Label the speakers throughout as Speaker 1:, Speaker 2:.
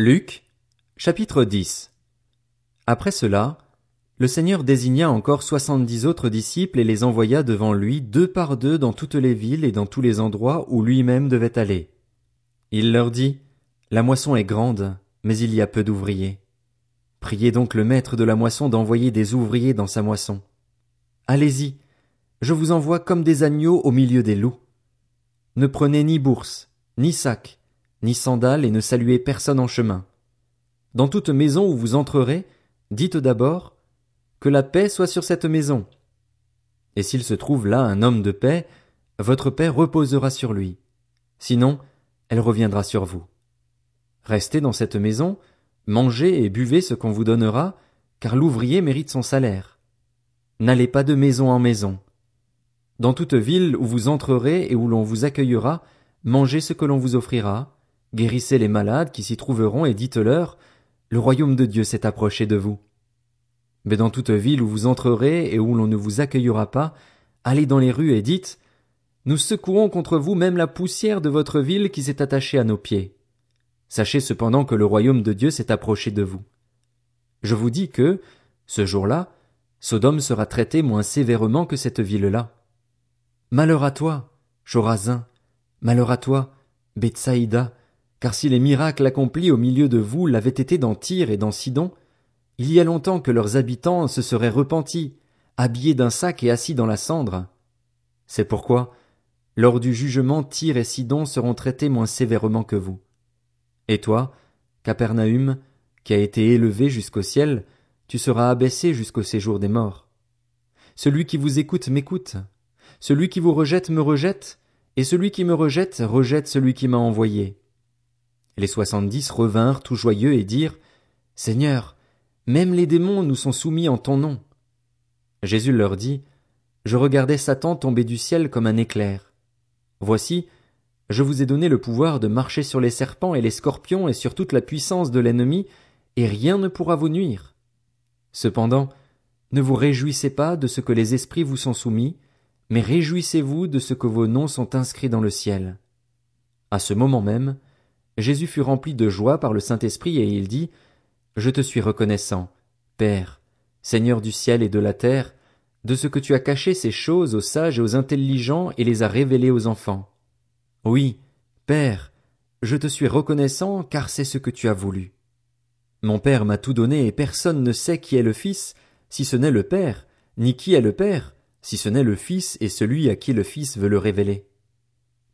Speaker 1: Luc, chapitre 10 Après cela, le Seigneur désigna encore soixante-dix autres disciples et les envoya devant lui deux par deux dans toutes les villes et dans tous les endroits où lui-même devait aller. Il leur dit, La moisson est grande, mais il y a peu d'ouvriers. Priez donc le maître de la moisson d'envoyer des ouvriers dans sa moisson. Allez-y, je vous envoie comme des agneaux au milieu des loups. Ne prenez ni bourse, ni sac, ni sandales et ne saluez personne en chemin. Dans toute maison où vous entrerez, dites d'abord que la paix soit sur cette maison. Et s'il se trouve là un homme de paix, votre paix reposera sur lui. Sinon, elle reviendra sur vous. Restez dans cette maison, mangez et buvez ce qu'on vous donnera, car l'ouvrier mérite son salaire. N'allez pas de maison en maison. Dans toute ville où vous entrerez et où l'on vous accueillera, mangez ce que l'on vous offrira, Guérissez les malades qui s'y trouveront et dites-leur, le royaume de Dieu s'est approché de vous. Mais dans toute ville où vous entrerez et où l'on ne vous accueillera pas, allez dans les rues et dites, nous secouons contre vous même la poussière de votre ville qui s'est attachée à nos pieds. Sachez cependant que le royaume de Dieu s'est approché de vous. Je vous dis que, ce jour-là, Sodome sera traité moins sévèrement que cette ville-là. Malheur à toi, Chorazin, malheur à toi, Bethsaïda, car si les miracles accomplis au milieu de vous l'avaient été dans Tyr et dans Sidon, il y a longtemps que leurs habitants se seraient repentis, habillés d'un sac et assis dans la cendre. C'est pourquoi, lors du jugement, Tyr et Sidon seront traités moins sévèrement que vous. Et toi, Capernaum, qui a été élevé jusqu'au ciel, tu seras abaissé jusqu'au séjour des morts. Celui qui vous écoute m'écoute, celui qui vous rejette me rejette, et celui qui me rejette rejette celui qui m'a envoyé. Les soixante-dix revinrent tout joyeux et dirent, Seigneur, même les démons nous sont soumis en ton nom. Jésus leur dit, Je regardais Satan tomber du ciel comme un éclair. Voici, je vous ai donné le pouvoir de marcher sur les serpents et les scorpions et sur toute la puissance de l'ennemi, et rien ne pourra vous nuire. Cependant, ne vous réjouissez pas de ce que les esprits vous sont soumis, mais réjouissez-vous de ce que vos noms sont inscrits dans le ciel. À ce moment même, Jésus fut rempli de joie par le Saint-Esprit et il dit, Je te suis reconnaissant, Père, Seigneur du ciel et de la terre, de ce que tu as caché ces choses aux sages et aux intelligents et les as révélées aux enfants. Oui, Père, je te suis reconnaissant car c'est ce que tu as voulu. Mon Père m'a tout donné et personne ne sait qui est le Fils, si ce n'est le Père, ni qui est le Père, si ce n'est le Fils et celui à qui le Fils veut le révéler.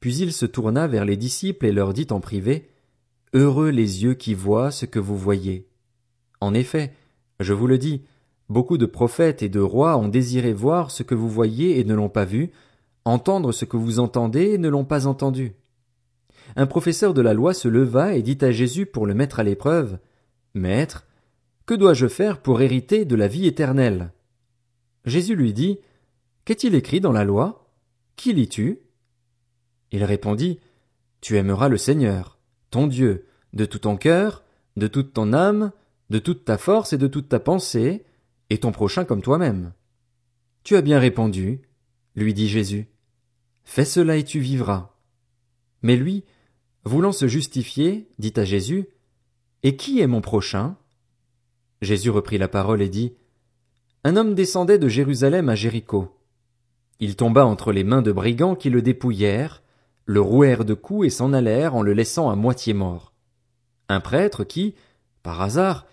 Speaker 1: Puis il se tourna vers les disciples et leur dit en privé, Heureux les yeux qui voient ce que vous voyez. En effet, je vous le dis, beaucoup de prophètes et de rois ont désiré voir ce que vous voyez et ne l'ont pas vu, entendre ce que vous entendez et ne l'ont pas entendu. Un professeur de la loi se leva et dit à Jésus pour le mettre à l'épreuve, Maître, que dois-je faire pour hériter de la vie éternelle? Jésus lui dit, Qu'est-il écrit dans la loi? Qui lis-tu? Il répondit, Tu aimeras le Seigneur ton Dieu, de tout ton cœur, de toute ton âme, de toute ta force et de toute ta pensée, et ton prochain comme toi-même. Tu as bien répondu, lui dit Jésus. Fais cela et tu vivras. Mais lui, voulant se justifier, dit à Jésus, Et qui est mon prochain? Jésus reprit la parole et dit, Un homme descendait de Jérusalem à Jéricho. Il tomba entre les mains de brigands qui le dépouillèrent, le rouèrent de coups et s'en allèrent en le laissant à moitié mort. Un prêtre qui, par hasard,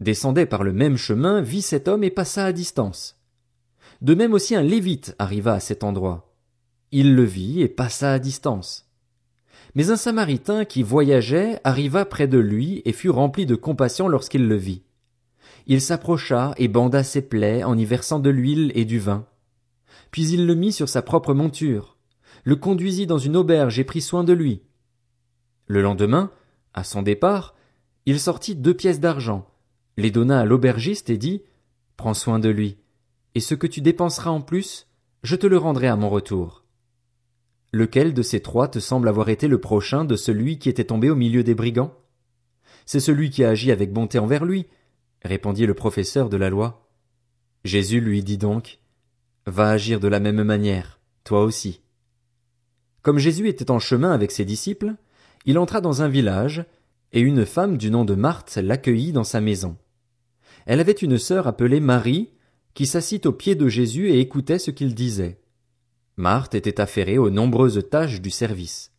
Speaker 1: descendait par le même chemin vit cet homme et passa à distance. De même aussi un lévite arriva à cet endroit. Il le vit et passa à distance. Mais un samaritain qui voyageait arriva près de lui et fut rempli de compassion lorsqu'il le vit. Il s'approcha et banda ses plaies en y versant de l'huile et du vin. Puis il le mit sur sa propre monture le conduisit dans une auberge et prit soin de lui. Le lendemain, à son départ, il sortit deux pièces d'argent, les donna à l'aubergiste et dit Prends soin de lui, et ce que tu dépenseras en plus, je te le rendrai à mon retour. Lequel de ces trois te semble avoir été le prochain de celui qui était tombé au milieu des brigands? C'est celui qui a agi avec bonté envers lui, répondit le professeur de la loi. Jésus lui dit donc, Va agir de la même manière, toi aussi. Comme Jésus était en chemin avec ses disciples, il entra dans un village, et une femme du nom de Marthe l'accueillit dans sa maison. Elle avait une sœur appelée Marie, qui s'assit aux pieds de Jésus et écoutait ce qu'il disait. Marthe était affairée aux nombreuses tâches du service.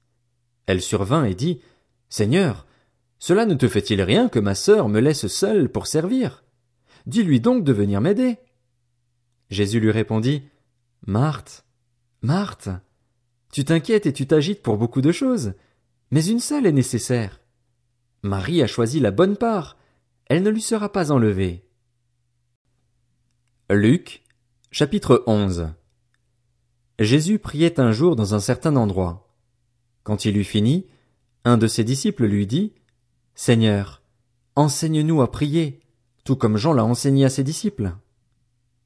Speaker 1: Elle survint et dit, Seigneur, cela ne te fait-il rien que ma sœur me laisse seule pour servir? Dis-lui donc de venir m'aider. Jésus lui répondit, Marthe, Marthe, tu t'inquiètes et tu t'agites pour beaucoup de choses, mais une seule est nécessaire. Marie a choisi la bonne part, elle ne lui sera pas enlevée. Luc, chapitre 11 Jésus priait un jour dans un certain endroit. Quand il eut fini, un de ses disciples lui dit, Seigneur, enseigne-nous à prier, tout comme Jean l'a enseigné à ses disciples.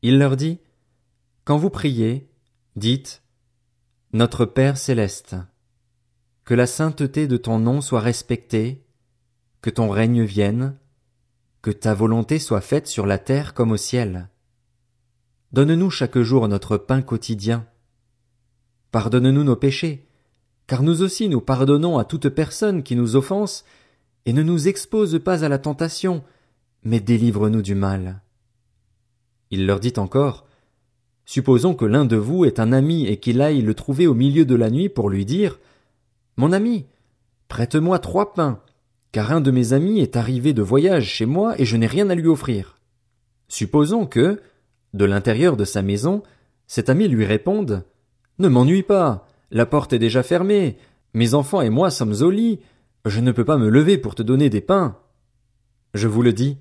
Speaker 1: Il leur dit, Quand vous priez, dites, Notre Père céleste, que la sainteté de ton nom soit respectée, que ton règne vienne, que ta volonté soit faite sur la terre comme au ciel. Donne-nous chaque jour notre pain quotidien. Pardonne-nous nos péchés, car nous aussi nous pardonnons à toute personne qui nous offense, et ne nous expose pas à la tentation, mais délivre-nous du mal. Il leur dit encore, Supposons que l'un de vous est un ami et qu'il aille le trouver au milieu de la nuit pour lui dire, Mon ami, prête-moi trois pains, car un de mes amis est arrivé de voyage chez moi et je n'ai rien à lui offrir. Supposons que, de l'intérieur de sa maison, cet ami lui réponde, Ne m'ennuie pas, la porte est déjà fermée, mes enfants et moi sommes au lit, je ne peux pas me lever pour te donner des pains. Je vous le dis,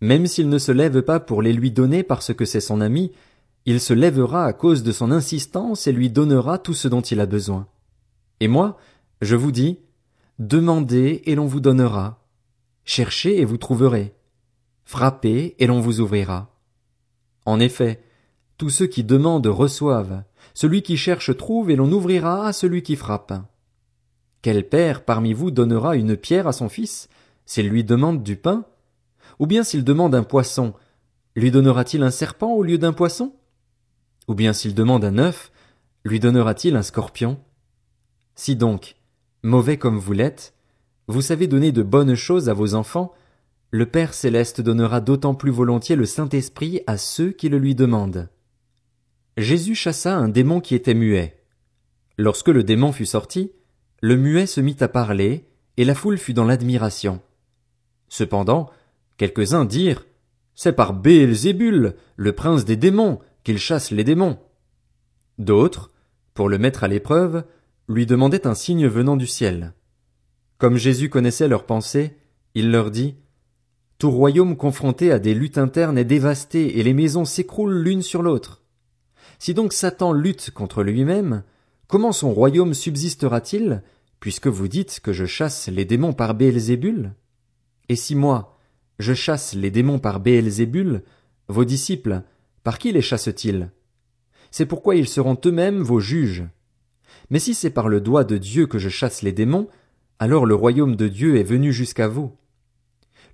Speaker 1: même s'il ne se lève pas pour les lui donner parce que c'est son ami, il se lèvera à cause de son insistance et lui donnera tout ce dont il a besoin. Et moi, je vous dis, demandez et l'on vous donnera. Cherchez et vous trouverez. Frappez et l'on vous ouvrira. En effet, tous ceux qui demandent reçoivent, celui qui cherche trouve et l'on ouvrira à celui qui frappe. Quel père parmi vous donnera une pierre à son fils s'il lui demande du pain? Ou bien s'il demande un poisson, lui donnera-t-il un serpent au lieu d'un poisson? Ou bien s'il demande un œuf, lui donnera-t-il un scorpion? Si donc, mauvais comme vous l'êtes, vous savez donner de bonnes choses à vos enfants, le Père céleste donnera d'autant plus volontiers le Saint-Esprit à ceux qui le lui demandent. Jésus chassa un démon qui était muet. Lorsque le démon fut sorti, le muet se mit à parler, et la foule fut dans l'admiration. Cependant, quelques-uns dirent, C'est par Béelzébul, le prince des démons, qu'il chasse les démons. D'autres, pour le mettre à l'épreuve, lui demandaient un signe venant du ciel. Comme Jésus connaissait leurs pensées, il leur dit, Tout royaume confronté à des luttes internes est dévasté et les maisons s'écroulent l'une sur l'autre. Si donc Satan lutte contre lui-même, Comment son royaume subsistera-t-il, puisque vous dites que je chasse les démons par Béelzébul? Et si moi, je chasse les démons par Béelzébul, vos disciples, par qui les chassent-ils? C'est pourquoi ils seront eux-mêmes vos juges. Mais si c'est par le doigt de Dieu que je chasse les démons, alors le royaume de Dieu est venu jusqu'à vous.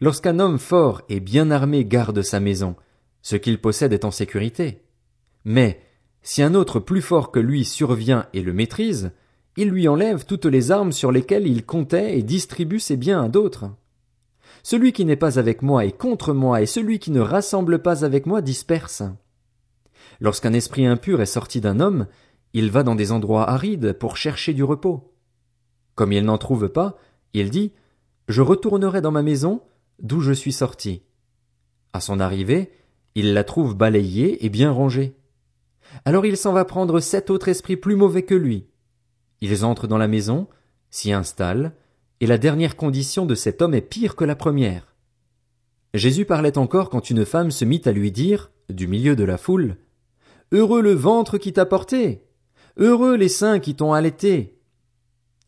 Speaker 1: Lorsqu'un homme fort et bien armé garde sa maison, ce qu'il possède est en sécurité. Mais, si un autre plus fort que lui survient et le maîtrise, il lui enlève toutes les armes sur lesquelles il comptait et distribue ses biens à d'autres. Celui qui n'est pas avec moi est contre moi, et celui qui ne rassemble pas avec moi disperse. Lorsqu'un esprit impur est sorti d'un homme, il va dans des endroits arides pour chercher du repos. Comme il n'en trouve pas, il dit, Je retournerai dans ma maison, d'où je suis sorti. À son arrivée, il la trouve balayée et bien rangée. Alors il s'en va prendre sept autres esprits plus mauvais que lui. Ils entrent dans la maison, s'y installent, et la dernière condition de cet homme est pire que la première. Jésus parlait encore quand une femme se mit à lui dire, du milieu de la foule, Heureux le ventre qui t'a porté! Heureux les seins qui t'ont allaité!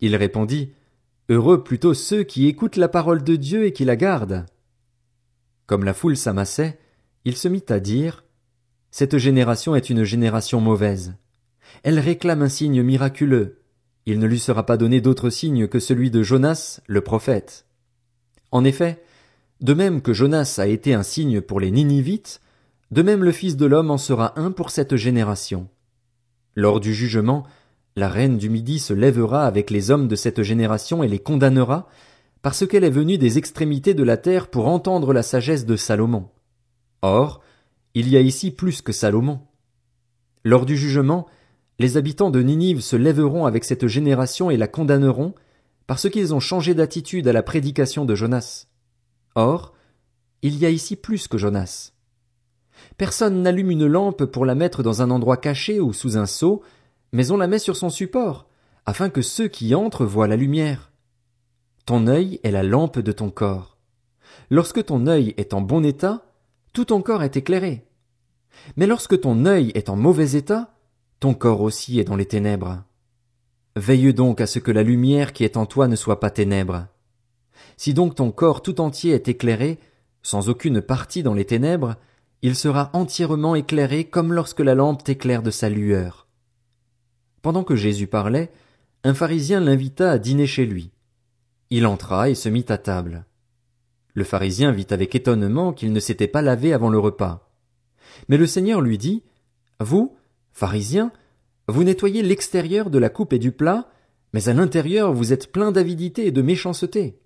Speaker 1: Il répondit, Heureux plutôt ceux qui écoutent la parole de Dieu et qui la gardent. Comme la foule s'amassait, il se mit à dire, cette génération est une génération mauvaise. Elle réclame un signe miraculeux. Il ne lui sera pas donné d'autre signe que celui de Jonas, le prophète. En effet, de même que Jonas a été un signe pour les Ninivites, de même le Fils de l'homme en sera un pour cette génération. Lors du jugement, la reine du Midi se lèvera avec les hommes de cette génération et les condamnera, parce qu'elle est venue des extrémités de la terre pour entendre la sagesse de Salomon. Or, il y a ici plus que Salomon. Lors du jugement, les habitants de Ninive se lèveront avec cette génération et la condamneront, parce qu'ils ont changé d'attitude à la prédication de Jonas. Or, il y a ici plus que Jonas. Personne n'allume une lampe pour la mettre dans un endroit caché ou sous un seau, mais on la met sur son support, afin que ceux qui entrent voient la lumière. Ton œil est la lampe de ton corps. Lorsque ton œil est en bon état, tout ton corps est éclairé. Mais lorsque ton œil est en mauvais état, ton corps aussi est dans les ténèbres. Veille donc à ce que la lumière qui est en toi ne soit pas ténèbres. Si donc ton corps tout entier est éclairé, sans aucune partie dans les ténèbres, il sera entièrement éclairé comme lorsque la lampe t'éclaire de sa lueur. Pendant que Jésus parlait, un pharisien l'invita à dîner chez lui. Il entra et se mit à table. Le pharisien vit avec étonnement qu'il ne s'était pas lavé avant le repas. Mais le Seigneur lui dit, Vous, pharisien, vous nettoyez l'extérieur de la coupe et du plat, mais à l'intérieur vous êtes plein d'avidité et de méchanceté.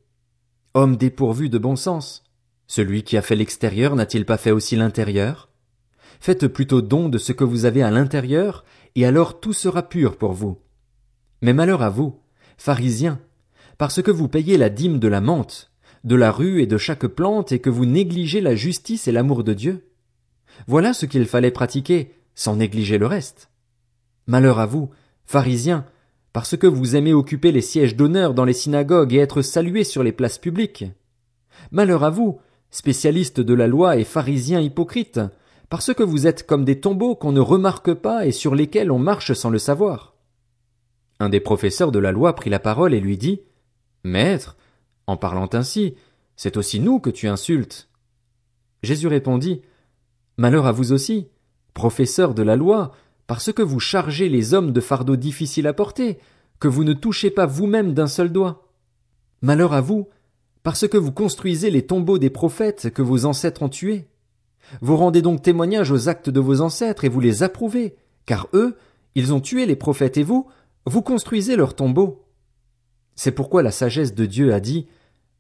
Speaker 1: Homme dépourvu de bon sens. Celui qui a fait l'extérieur n'a-t-il pas fait aussi l'intérieur? Faites plutôt don de ce que vous avez à l'intérieur, et alors tout sera pur pour vous. Mais malheur à vous, pharisiens, parce que vous payez la dîme de la menthe, de la rue et de chaque plante, et que vous négligez la justice et l'amour de Dieu. Voilà ce qu'il fallait pratiquer, sans négliger le reste. Malheur à vous, pharisiens, parce que vous aimez occuper les sièges d'honneur dans les synagogues et être salués sur les places publiques. Malheur à vous, spécialistes de la loi et pharisiens hypocrites, parce que vous êtes comme des tombeaux qu'on ne remarque pas et sur lesquels on marche sans le savoir. Un des professeurs de la loi prit la parole et lui dit Maître, en parlant ainsi, c'est aussi nous que tu insultes. Jésus répondit Malheur à vous aussi, professeurs de la loi, parce que vous chargez les hommes de fardeaux difficiles à porter, que vous ne touchez pas vous-même d'un seul doigt. Malheur à vous, parce que vous construisez les tombeaux des prophètes que vos ancêtres ont tués. Vous rendez donc témoignage aux actes de vos ancêtres et vous les approuvez, car eux, ils ont tué les prophètes et vous, vous construisez leurs tombeaux. C'est pourquoi la sagesse de Dieu a dit,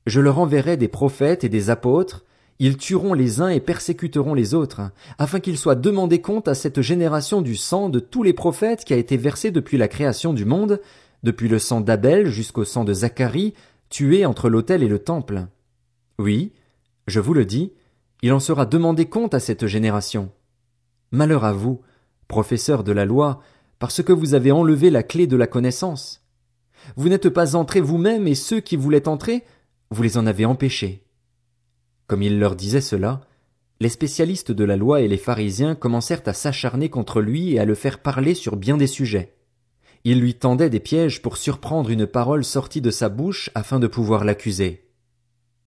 Speaker 1: Je leur enverrai des prophètes et des apôtres, ils tueront les uns et persécuteront les autres, afin qu'ils soient demandés compte à cette génération du sang de tous les prophètes qui a été versé depuis la création du monde, depuis le sang d'Abel jusqu'au sang de Zacharie, tué entre l'autel et le temple. Oui, je vous le dis, il en sera demandé compte à cette génération. Malheur à vous, professeurs de la loi, parce que vous avez enlevé la clé de la connaissance. Vous n'êtes pas entrés vous-même et ceux qui voulaient entrer, vous les en avez empêchés. Comme il leur disait cela, les spécialistes de la loi et les pharisiens commencèrent à s'acharner contre lui et à le faire parler sur bien des sujets. Ils lui tendaient des pièges pour surprendre une parole sortie de sa bouche afin de pouvoir l'accuser.